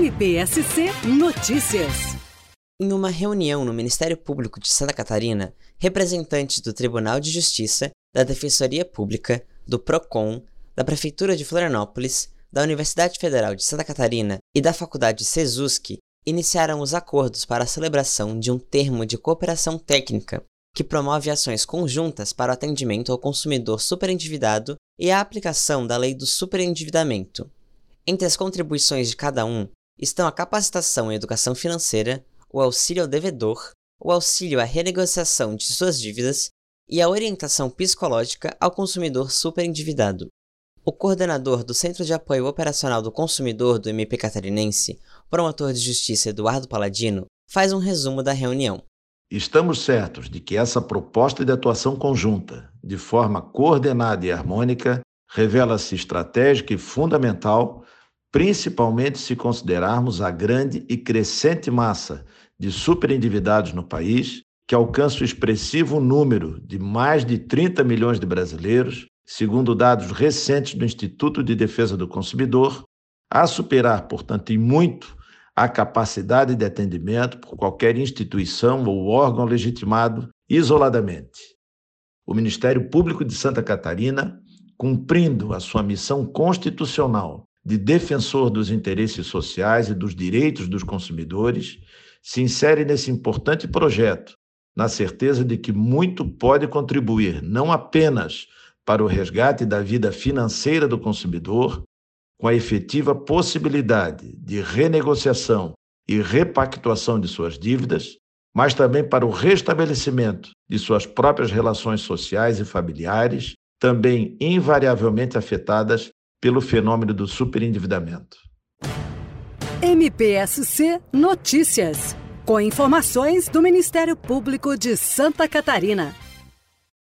MPSC Notícias. Em uma reunião no Ministério Público de Santa Catarina, representantes do Tribunal de Justiça, da Defensoria Pública, do PROCON, da Prefeitura de Florianópolis, da Universidade Federal de Santa Catarina e da Faculdade Sesusc iniciaram os acordos para a celebração de um termo de cooperação técnica que promove ações conjuntas para o atendimento ao consumidor superendividado e a aplicação da lei do superendividamento. Entre as contribuições de cada um estão a capacitação em educação financeira, o auxílio ao devedor, o auxílio à renegociação de suas dívidas e a orientação psicológica ao consumidor superendividado. O coordenador do Centro de Apoio Operacional do Consumidor do MP Catarinense, promotor de justiça Eduardo Paladino, faz um resumo da reunião. Estamos certos de que essa proposta de atuação conjunta, de forma coordenada e harmônica, revela-se estratégica e fundamental, principalmente se considerarmos a grande e crescente massa de superendividados no país, que alcança o expressivo número de mais de 30 milhões de brasileiros, segundo dados recentes do Instituto de Defesa do Consumidor, a superar, portanto, em muito a capacidade de atendimento por qualquer instituição ou órgão legitimado isoladamente. O Ministério Público de Santa Catarina, cumprindo a sua missão constitucional de defensor dos interesses sociais e dos direitos dos consumidores, se insere nesse importante projeto, na certeza de que muito pode contribuir não apenas para o resgate da vida financeira do consumidor, com a efetiva possibilidade de renegociação e repactuação de suas dívidas, mas também para o restabelecimento de suas próprias relações sociais e familiares, também invariavelmente afetadas pelo fenômeno do superendividamento. MPSC Notícias, com informações do Ministério Público de Santa Catarina.